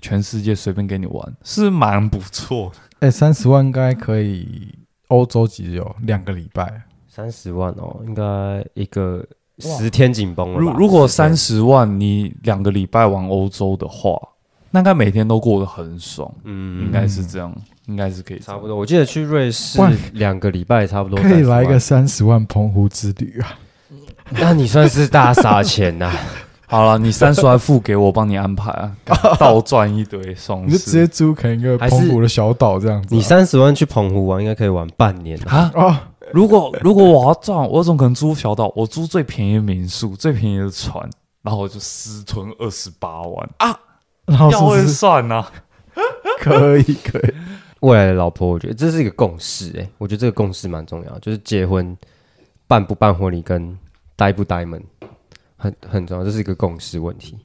[SPEAKER 3] 全世界随便给你玩，是蛮不错的。
[SPEAKER 1] 哎，三十万应该可以欧洲几有两个礼拜。
[SPEAKER 2] 三十万哦，应该一个十天紧绷了。
[SPEAKER 3] 如如果三十万，你两个礼拜玩欧洲的话，那应该每天都过得很爽，
[SPEAKER 2] 嗯，
[SPEAKER 3] 应该是这样，应该是可以
[SPEAKER 2] 差不多。我记得去瑞士
[SPEAKER 1] 哇
[SPEAKER 2] 两个礼拜，差不多
[SPEAKER 1] 可以
[SPEAKER 2] 30万
[SPEAKER 1] 来个。三十万澎湖之旅啊！
[SPEAKER 2] 那你算是大撒钱呐、
[SPEAKER 3] 好了，你三十万付给我，帮你安排啊，倒赚一堆爽
[SPEAKER 1] 你就直接租可能一个澎湖的小岛这样子啊。
[SPEAKER 2] 你三十万去澎湖玩，应该可以玩半年啊。
[SPEAKER 3] 啊！
[SPEAKER 1] 哦，
[SPEAKER 3] 如果如果我要赚，我怎么可能租小岛？我租最便宜的民宿，最便宜的船，然后我就私吞二十八万，
[SPEAKER 1] 然后
[SPEAKER 3] 要会
[SPEAKER 1] 是不是
[SPEAKER 3] 算呐、
[SPEAKER 1] 可以可以，
[SPEAKER 2] 未来的老婆，我觉得这是一个共识，哎，我觉得这个共识蛮重要，就是结婚办不办婚礼跟呆不呆门很很重要，这是一个共识问题。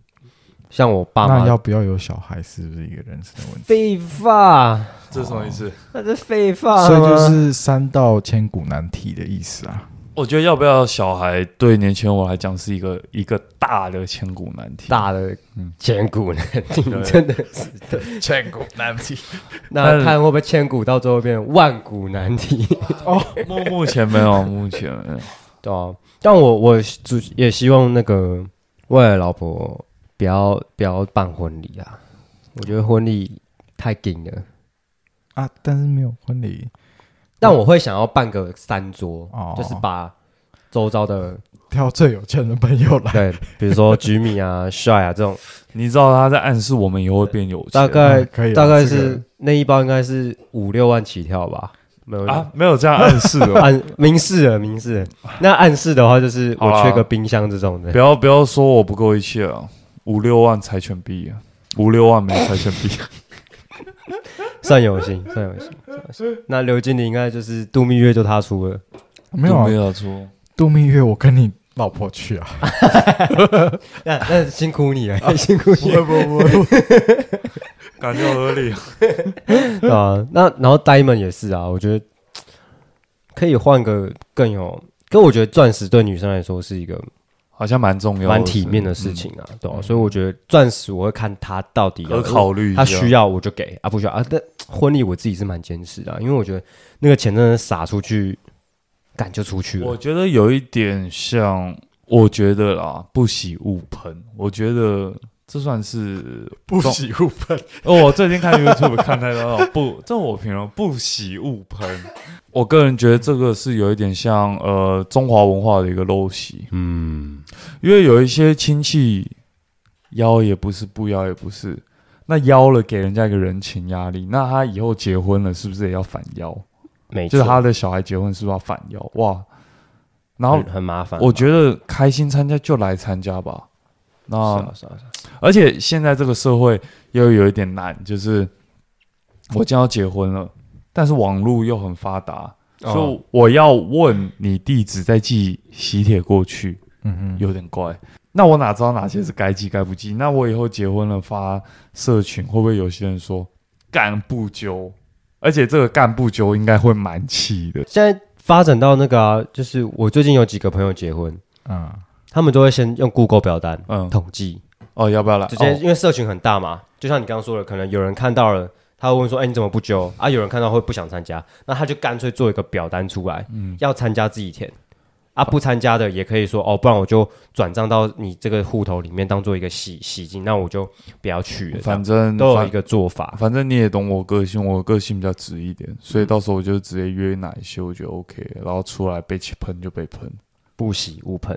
[SPEAKER 2] 像我爸妈，
[SPEAKER 1] 那要不要有小孩是不是一个人生的问题？
[SPEAKER 2] 废话，
[SPEAKER 3] 这是什么意思？
[SPEAKER 2] 那是废话，
[SPEAKER 1] 所以就是三道千古难题的意思啊。
[SPEAKER 3] 我觉得要不要小孩，对年轻人我来讲是一个一个大的千古难题。
[SPEAKER 2] 大的
[SPEAKER 3] 嗯
[SPEAKER 2] 千古难题，
[SPEAKER 3] 对
[SPEAKER 2] 真的是。
[SPEAKER 1] 千古难题。
[SPEAKER 2] 那看会不会千古到最后变成万古难题？
[SPEAKER 3] 目目前没有，目前没有。
[SPEAKER 2] 对啊，但我我主也希望那个未来老婆不要不要办婚礼啊，我觉得婚礼太紧了。
[SPEAKER 1] 啊，但是没有婚礼，
[SPEAKER 2] 但我会想要办个三桌，
[SPEAKER 1] 哦
[SPEAKER 2] 就是把周遭的
[SPEAKER 1] 挑最有钱的朋友来。
[SPEAKER 2] 对，比如说 居米啊、帅啊这种，
[SPEAKER 3] 你知道他在暗示我们以后会变有钱
[SPEAKER 2] 大概
[SPEAKER 1] 啊可以啊
[SPEAKER 2] 大概
[SPEAKER 1] 这个
[SPEAKER 2] 是那一包应该是五六万起跳吧，没有
[SPEAKER 3] 啊？没有这样暗示哦。
[SPEAKER 2] 暗明示了明示了。那暗示的话就是
[SPEAKER 3] 好啦
[SPEAKER 2] 我缺个冰箱这种的
[SPEAKER 3] 不，要不要说我不够一切啊！五六万柴犬币啊，五六万没柴犬币。
[SPEAKER 2] 算有心，算有心。算有心那刘经理应该就是度蜜月就他出了，
[SPEAKER 1] 没有啊
[SPEAKER 3] 没，有出。
[SPEAKER 1] 度蜜月我跟你老婆去啊。
[SPEAKER 2] 那那辛苦你了，辛苦你了。
[SPEAKER 1] 不不，
[SPEAKER 3] 感觉合理。
[SPEAKER 2] 对啊，那然后 Diamond 也是啊，我觉得可以换个更有，可我觉得钻石对女生来说是一个
[SPEAKER 3] 好像蛮重要的，
[SPEAKER 2] 蛮体面的事情啊，对吧、所以我觉得钻石我会看他到底
[SPEAKER 3] 嗯，
[SPEAKER 2] 要
[SPEAKER 3] 考虑。
[SPEAKER 2] 他需要我就给啊，不需要啊。但婚礼我自己是蛮坚持的啊、因为我觉得那个钱真的撒出去，赶就出去了。
[SPEAKER 3] 我觉得有一点像，我觉得啦，不喜勿喷。我觉得这算是
[SPEAKER 1] 不喜勿喷。
[SPEAKER 3] 哦，我最近看 YouTube 看太多了，不，这我评论不喜勿喷。我个人觉得这个是有一点像呃中华文化的一个陋习，
[SPEAKER 2] 嗯，
[SPEAKER 3] 因为有一些亲戚邀也不是，不邀也不是，那邀了给人家一个人情压力，那他以后结婚了是不是也要反邀？
[SPEAKER 2] 没错，
[SPEAKER 3] 就是他的小孩结婚是不是要反邀？哇，然后
[SPEAKER 2] 很很麻烦。
[SPEAKER 3] 我觉得开心参加就来参加吧。那、
[SPEAKER 2] 是啊是啊是啊，
[SPEAKER 3] 而且现在这个社会又有一点难，就是我将要结婚了，但是网络又很发达，
[SPEAKER 2] 哦
[SPEAKER 3] 所以我要问你地址再寄喜帖过去，
[SPEAKER 1] 嗯嗯，
[SPEAKER 3] 有点怪。那我哪知道哪些是该寄该不寄？那我以后结婚了发社群，会不会有些人说干不揪？而且这个干不揪应该会蛮气的。
[SPEAKER 2] 现在发展到那个啊，就是我最近有几个朋友结婚，
[SPEAKER 1] 嗯，
[SPEAKER 2] 他们都会先用 Google 表单
[SPEAKER 3] 嗯，
[SPEAKER 2] 统计，
[SPEAKER 3] 哦，要不要来？
[SPEAKER 2] 直接
[SPEAKER 3] 哦
[SPEAKER 2] 因为社群很大嘛，就像你刚刚说的，可能有人看到了。他会问说：“哎、你怎么不揪啊？”有人看到会不想参加，那他就干脆做一个表单出来，
[SPEAKER 3] 嗯
[SPEAKER 2] 要参加自己填啊，不参加的也可以说哦，不然我就转账到你这个户头里面当做一个洗洗金，那我就不要去了。
[SPEAKER 3] 反正反
[SPEAKER 2] 都有一个做法，
[SPEAKER 3] 反正你也懂我个性，我个性比较直一点，所以到时候我就直接约哪一些我就 OK，然后出来被喷就被喷，
[SPEAKER 2] 不洗勿喷。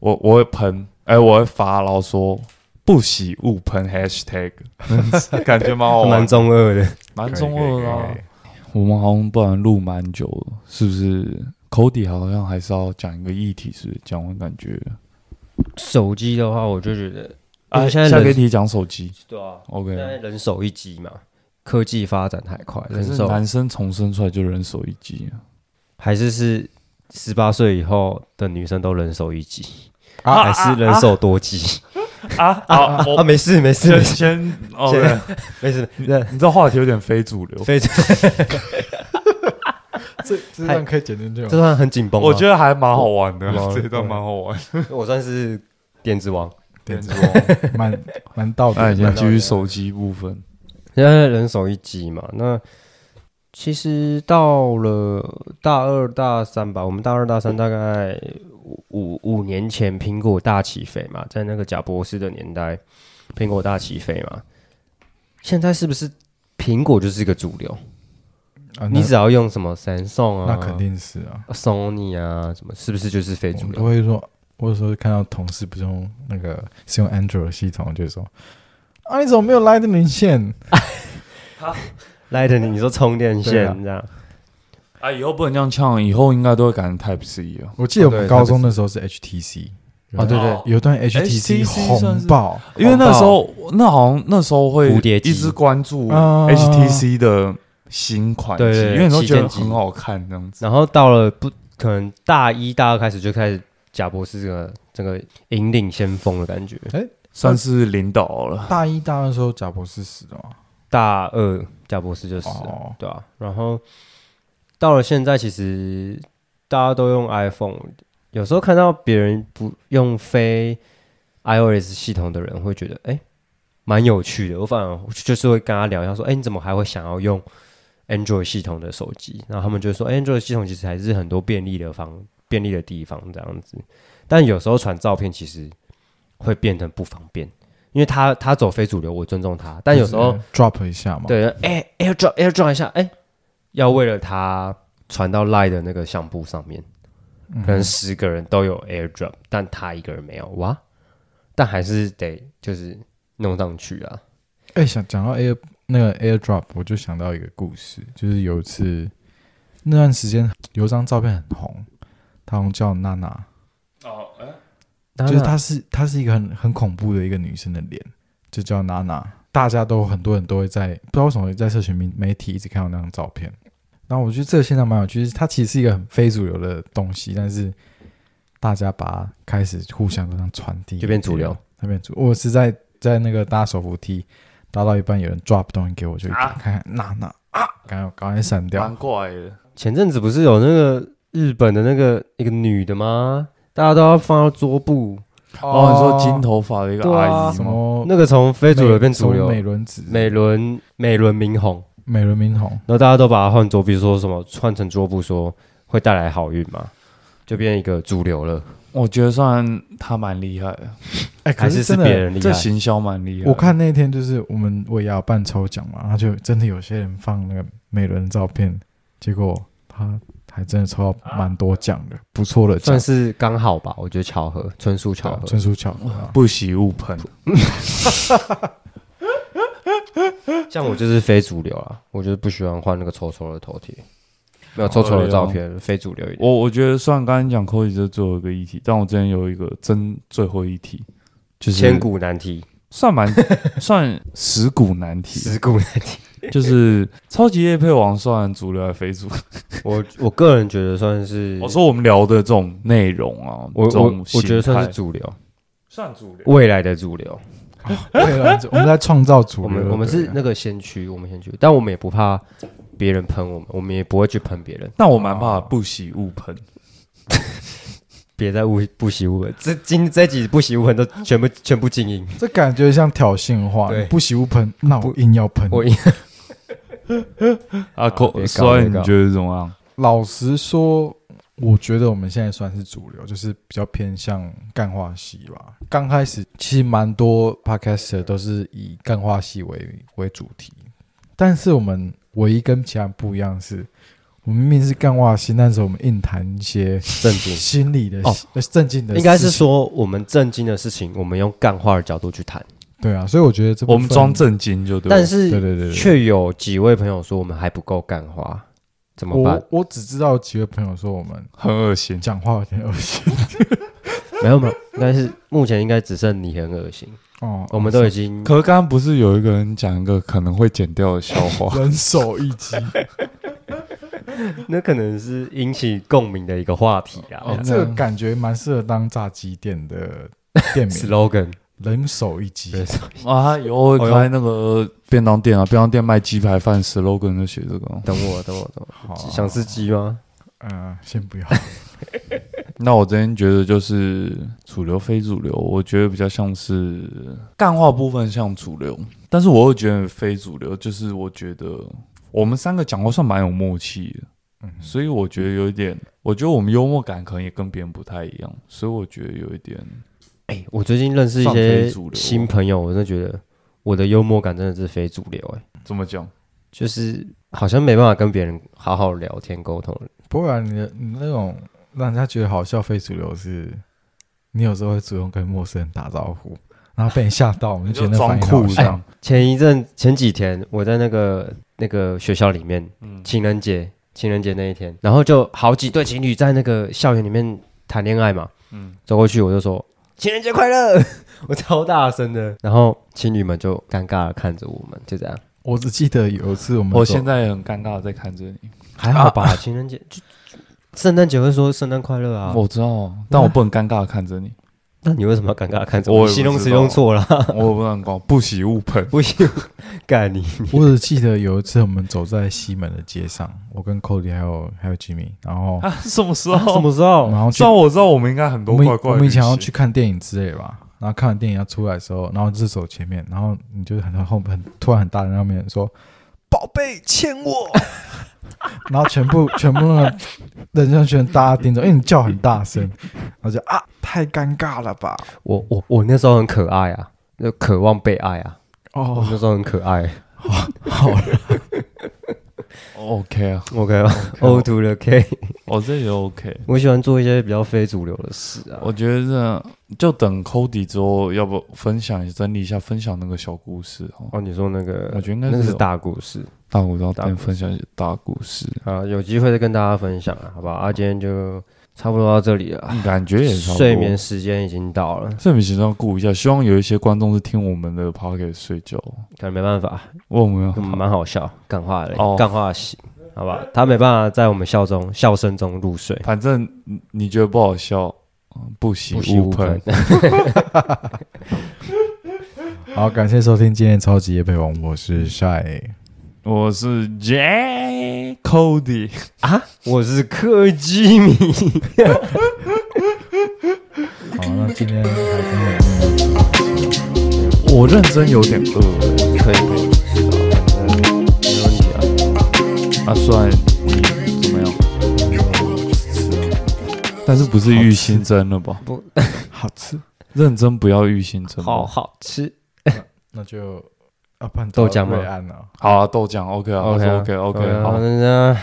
[SPEAKER 3] 我我会喷，哎、我会发，然后说不喜勿喷 hashtag，感觉蛮好玩
[SPEAKER 2] 蛮，中二的。
[SPEAKER 3] 蛮中二的。我们好像不然录蛮久了，是不是？Cody 好像还是要讲一个议题，是不是？讲完感觉
[SPEAKER 2] 手机的话，我就觉得
[SPEAKER 3] 啊，
[SPEAKER 2] 现在人
[SPEAKER 3] 下个议题讲手机
[SPEAKER 2] 对啊
[SPEAKER 3] ，，OK
[SPEAKER 2] 现。在人手一机嘛，科技发展太快，
[SPEAKER 3] 可是
[SPEAKER 2] 人手
[SPEAKER 3] 男生重生出来就人手一机啊，
[SPEAKER 2] 还是是十八岁以后的女生都人手一机，
[SPEAKER 1] 啊
[SPEAKER 2] 还是人手多机
[SPEAKER 3] 啊啊！
[SPEAKER 2] 啊？
[SPEAKER 3] 我
[SPEAKER 2] 没事没事没事
[SPEAKER 3] 先先 OK，
[SPEAKER 2] 没事，你
[SPEAKER 3] 你这话题有点非主流，
[SPEAKER 2] 非主流
[SPEAKER 1] 这这段可以剪进去吗
[SPEAKER 2] 这？段很紧绷啊。
[SPEAKER 3] 我觉得还蛮好玩的，
[SPEAKER 2] 我
[SPEAKER 3] 这一段蛮好玩。
[SPEAKER 2] 我算是点子王。
[SPEAKER 1] 点子王蛮蛮道德的。
[SPEAKER 3] 那已经继续手机部分，
[SPEAKER 2] 现在人手一机嘛，那其实到了大二大三吧，我们大二大三大概五五五年前，苹果大起飞嘛，在那个贾博士的年代，苹果大起飞嘛，现在是不是苹果就是一个主流？
[SPEAKER 1] 啊，
[SPEAKER 2] 你只要用什么三送啊，
[SPEAKER 1] 那肯定是啊
[SPEAKER 2] ，Sony 啊，什么是不是就是非主
[SPEAKER 1] 我
[SPEAKER 2] 流？
[SPEAKER 1] 都会说，我有时候看到同事不是用那个是用 Android 系统，就是说啊，你怎么没有 Lightning 线？
[SPEAKER 2] Lightning，你说充电线这样？
[SPEAKER 3] 啊，以后不能这样呛，以后应该都会改成 Type C 了。
[SPEAKER 1] 我记得我们高中的时候是 HTC，
[SPEAKER 2] 啊，对对
[SPEAKER 3] 哦，
[SPEAKER 1] 有段
[SPEAKER 3] HTC
[SPEAKER 1] 红爆，
[SPEAKER 3] 因为那时候那好像那时候会
[SPEAKER 2] 蝴蝶机
[SPEAKER 3] 一直关注
[SPEAKER 1] 啊
[SPEAKER 3] HTC 的新款机，因为你都觉得很好看这样子。
[SPEAKER 2] 然后到了不可能大一、大二开始就开始贾博士这个这个引领先锋的感觉。
[SPEAKER 3] 哎算是领导了。
[SPEAKER 1] 大一、大二的时候贾博士死的嘛，
[SPEAKER 2] 大二贾博士就死了，
[SPEAKER 1] 哦
[SPEAKER 2] 对啊。然后到了现在，其实大家都用 iPhone，有时候看到别人不用非 iOS 系统的人，会觉得哎，蛮有趣的。我反而就是会跟他聊一下，说，哎，你怎么还会想要用 Android 系统的手机？然后他们就说、哎 Android 系统其实还是很多便利的方便利的地方这样子。但有时候传照片其实会变得不方便，因为他他走非主流，我尊重他，但有时候
[SPEAKER 1] 就是 drop 一下嘛，，
[SPEAKER 2] 对，哎、a i r drop 一下，哎、要为了他传到 Line 的那个相簿上面，可能十个人都有 AirDrop，但他一个人没有，哇！但还是得就是弄上去啊。
[SPEAKER 1] 哎、想讲到 Air 那个 AirDrop，我就想到一个故事，就是有一次那段时间有一张照片很红，她好像叫娜娜，
[SPEAKER 3] 哦，哎，
[SPEAKER 1] 就是她是她是一个很很恐怖的一个女生的脸，就叫娜娜。大家都很多人都会在不知道为什么会在社群媒媒体一直看到那张照片，然后我觉得这个现象蛮有趣，就是它其实是一个很非主流的东西，但是大家把它开始互相这样传递，
[SPEAKER 2] 就变主流，
[SPEAKER 1] 那边主。我是在在那个搭手扶梯搭到一半，有人 drop 东西给我，就看看娜娜啊，赶快赶快闪掉
[SPEAKER 3] 蛮。怪的。
[SPEAKER 2] 前阵子不是有那个日本的那个一个女的吗？大家都要放到桌布，
[SPEAKER 3] 哦，你说金头发的一个
[SPEAKER 2] 对啊。
[SPEAKER 3] 阿姨吗？
[SPEAKER 1] 么？
[SPEAKER 2] 那个从非主流变主流。
[SPEAKER 1] 美，轮子、
[SPEAKER 2] 美轮美轮明宏，
[SPEAKER 1] 美轮明宏，
[SPEAKER 2] 然后大家都把它换桌，比如说什么换成桌布，说会带来好运嘛，就变一个主流了。
[SPEAKER 3] 我觉得算他蛮厉害的，
[SPEAKER 1] 哎，
[SPEAKER 2] 还是是
[SPEAKER 1] 真的
[SPEAKER 2] 别人厉害？
[SPEAKER 3] 这行销蛮厉害的。
[SPEAKER 1] 我看那天就是我们我也要办抽奖嘛，然后就真的有些人放那个美轮的照片，结果他还真的抽到蛮多奖的，不错的奖
[SPEAKER 2] 算，是刚好吧，我觉得巧合，纯属巧合。
[SPEAKER 1] 对纯属巧合啊。
[SPEAKER 3] 不喜勿喷。
[SPEAKER 2] 像我就是非主流啊，我就是不喜欢换那个丑丑的头贴，没有丑丑的照片，非主流一点。
[SPEAKER 3] 我我觉得虽然刚才讲 Cody 这最后一个议题，但我之前有一个真最后一题，就是
[SPEAKER 2] 千古难题，
[SPEAKER 3] 算蛮 算十古难题，
[SPEAKER 2] 十古难题。
[SPEAKER 3] 就是超级夜配王算主流还是非主流？
[SPEAKER 2] 我我个人觉得算是，
[SPEAKER 3] 我说我们聊的这种内容啊，
[SPEAKER 2] 我
[SPEAKER 3] 这种
[SPEAKER 2] 我我觉得算是主流，
[SPEAKER 3] 算主流。
[SPEAKER 2] 未来的主流。
[SPEAKER 1] 对了，我们在创造主
[SPEAKER 2] 我
[SPEAKER 1] 流，
[SPEAKER 2] 们我们是
[SPEAKER 1] 对
[SPEAKER 2] 那个先驱，我们先驱，但我们也不怕别人喷我们，我们也不会去喷别人。
[SPEAKER 3] 但我蛮怕不喜勿喷，
[SPEAKER 2] 别再误不喜勿喷，这今这几不喜勿喷都全部全部静音。
[SPEAKER 1] 这感觉像挑衅话，
[SPEAKER 2] 对
[SPEAKER 1] 你不喜勿喷，那我硬要喷。
[SPEAKER 2] 我
[SPEAKER 3] 啊，所以你觉得怎么样？
[SPEAKER 1] 老实说，我觉得我们现在算是主流，就是比较偏向干化系吧。刚开始其实蛮多 podcaster 都是以干化系为为主题，但是我们唯一跟其他人不一样的是，我们明明是干化系，但是我们硬谈一些
[SPEAKER 2] 正经，
[SPEAKER 1] 心理的、
[SPEAKER 2] 哦。
[SPEAKER 1] 呃正经的，
[SPEAKER 2] 应该是说我们正经的事情，我们用干化的角度去谈，
[SPEAKER 1] 对啊。所以我觉得这
[SPEAKER 3] 我们
[SPEAKER 1] 分
[SPEAKER 3] 装正经就对了。
[SPEAKER 2] 但是
[SPEAKER 1] 对对对对
[SPEAKER 2] 却有几位朋友说我们还不够干花，怎么办
[SPEAKER 1] 我？我只知道几位朋友说我们
[SPEAKER 3] 很恶心。
[SPEAKER 1] 讲话有点恶心
[SPEAKER 2] 没有没有，但是目前应该只剩你很恶心，
[SPEAKER 1] 哦，
[SPEAKER 2] 我们都已经
[SPEAKER 3] 可是刚刚不是有一个人讲一个可能会剪掉的笑话？
[SPEAKER 1] 人手一机。
[SPEAKER 2] 那可能是引起共鸣的一个话题啊。
[SPEAKER 1] 哦，这个感觉蛮适合当炸鸡店的店名，
[SPEAKER 2] slogan
[SPEAKER 1] 人手一机。
[SPEAKER 2] 对
[SPEAKER 3] 啊，以后会开那个便当店啊，便当店卖鸡排饭，slogan 就写这个。
[SPEAKER 2] 等我等我等
[SPEAKER 1] 好
[SPEAKER 2] 我，想吃鸡吗？
[SPEAKER 1] 嗯，先不要。
[SPEAKER 3] 那我这边觉得就是主流非主流，我觉得比较像是干话部分像主流，但是我又觉得非主流，就是我觉得我们三个讲话算蛮有默契的，
[SPEAKER 1] 嗯
[SPEAKER 3] 所以我觉得有一点，我觉得我们幽默感可能也跟别人不太一样，所以我觉得有一点
[SPEAKER 2] 哎，我最近认识一些新朋友，我真的觉得我的幽默感真的是非主流哎、
[SPEAKER 3] 怎么讲？
[SPEAKER 2] 就是好像没办法跟别人好好聊天沟通。
[SPEAKER 1] 不然啊，你的你那种让人家觉得好笑非主流是，你有时候会主动跟陌生人打招呼，然后被人吓到，你就觉得那
[SPEAKER 3] 装酷这样。
[SPEAKER 2] 前一阵前几天我在那个那个学校里面，
[SPEAKER 3] 嗯，
[SPEAKER 2] 情人节情人节那一天，然后就好几对情侣在那个校园里面谈恋爱嘛，
[SPEAKER 3] 嗯，
[SPEAKER 2] 走过去我就说情人节快乐，我超大声的，然后情侣们就尴尬的看着我们，就这样，
[SPEAKER 1] 我只记得有一次我们
[SPEAKER 3] 我现在也很尴尬的在看着你。
[SPEAKER 2] 还好吧？情人节就就圣诞节会说圣诞快乐啊，
[SPEAKER 3] 我知道，但我不能尴尬的看着你，
[SPEAKER 2] 那你为什么要尴尬看着
[SPEAKER 3] 我？
[SPEAKER 2] 形容词用错了，
[SPEAKER 3] 我不能讲不喜勿喷。
[SPEAKER 2] 不喜，干你！
[SPEAKER 1] 我只记得有一次我们走在西门的街上，我跟 Cody 还有还有 Jimmy，然后
[SPEAKER 3] 啊，什么时候什？
[SPEAKER 2] 么时候？
[SPEAKER 1] 然后去
[SPEAKER 3] 虽然我知道我们应该很多怪怪的
[SPEAKER 1] 我们以前要去看电影之类的吧，然后看完电影要出来的时候，然后就是走前面，然后你就很后很突然很大声，那面说：“宝贝，牵我。” 然后全部 全部那个人就全大家盯着，因为你叫很大声，然后就啊，太尴尬了吧？
[SPEAKER 2] 我我我那时候很可爱啊，就渴望被爱啊，我
[SPEAKER 1] 哦，
[SPEAKER 2] 那时候很可爱。
[SPEAKER 1] 好了，
[SPEAKER 3] OK 啊
[SPEAKER 2] ，OK 吧，O to the K。
[SPEAKER 3] 我这也 OK。
[SPEAKER 2] 我喜欢做一些比较非主流的事啊。
[SPEAKER 3] 我觉得就等 Cody 之后，要不分享整理一下，分享那个小故事哦。
[SPEAKER 2] 哦，你说那个，
[SPEAKER 3] 我觉得应该
[SPEAKER 2] 那个是大故事
[SPEAKER 3] 大古要
[SPEAKER 2] 大故事
[SPEAKER 3] 跟分享一些大故事，
[SPEAKER 2] 啊，有机会再跟大家分享啊，好不好？啊，今天就差不多到这里了，
[SPEAKER 3] 感觉也差不多。
[SPEAKER 2] 睡眠时间已经到了，
[SPEAKER 3] 睡眠时间要顾一下，希望有一些观众是听我们的 p o c k e t 睡觉，
[SPEAKER 2] 可能没办法，
[SPEAKER 3] 我们
[SPEAKER 2] 嗯蛮好笑，干话的
[SPEAKER 3] 哦，
[SPEAKER 2] 干话型，好吧？他没办法在我们笑中笑声中入睡，
[SPEAKER 3] 反正你你觉得不好笑，嗯不喜勿
[SPEAKER 2] 喷。。
[SPEAKER 1] 好，感谢收听今天超级夜配王，我是 Shy。
[SPEAKER 3] 我是 J Cody，
[SPEAKER 2] 啊，我是柯基米，
[SPEAKER 1] 好，那今天还真的
[SPEAKER 3] 我认真有点饿了
[SPEAKER 2] 可以可以，是啊，反正没问题啊。
[SPEAKER 3] 阿，帅，你怎么样？但是不是玉新真了吧？
[SPEAKER 1] 不 好吃，
[SPEAKER 3] 认真不要玉新真吧。
[SPEAKER 2] 好好吃，
[SPEAKER 1] 那就
[SPEAKER 2] 豆浆吗
[SPEAKER 1] 瑞安了。
[SPEAKER 3] 好啊，豆浆 OK 啊
[SPEAKER 2] OK 啊
[SPEAKER 3] OK OK 好，
[SPEAKER 2] 那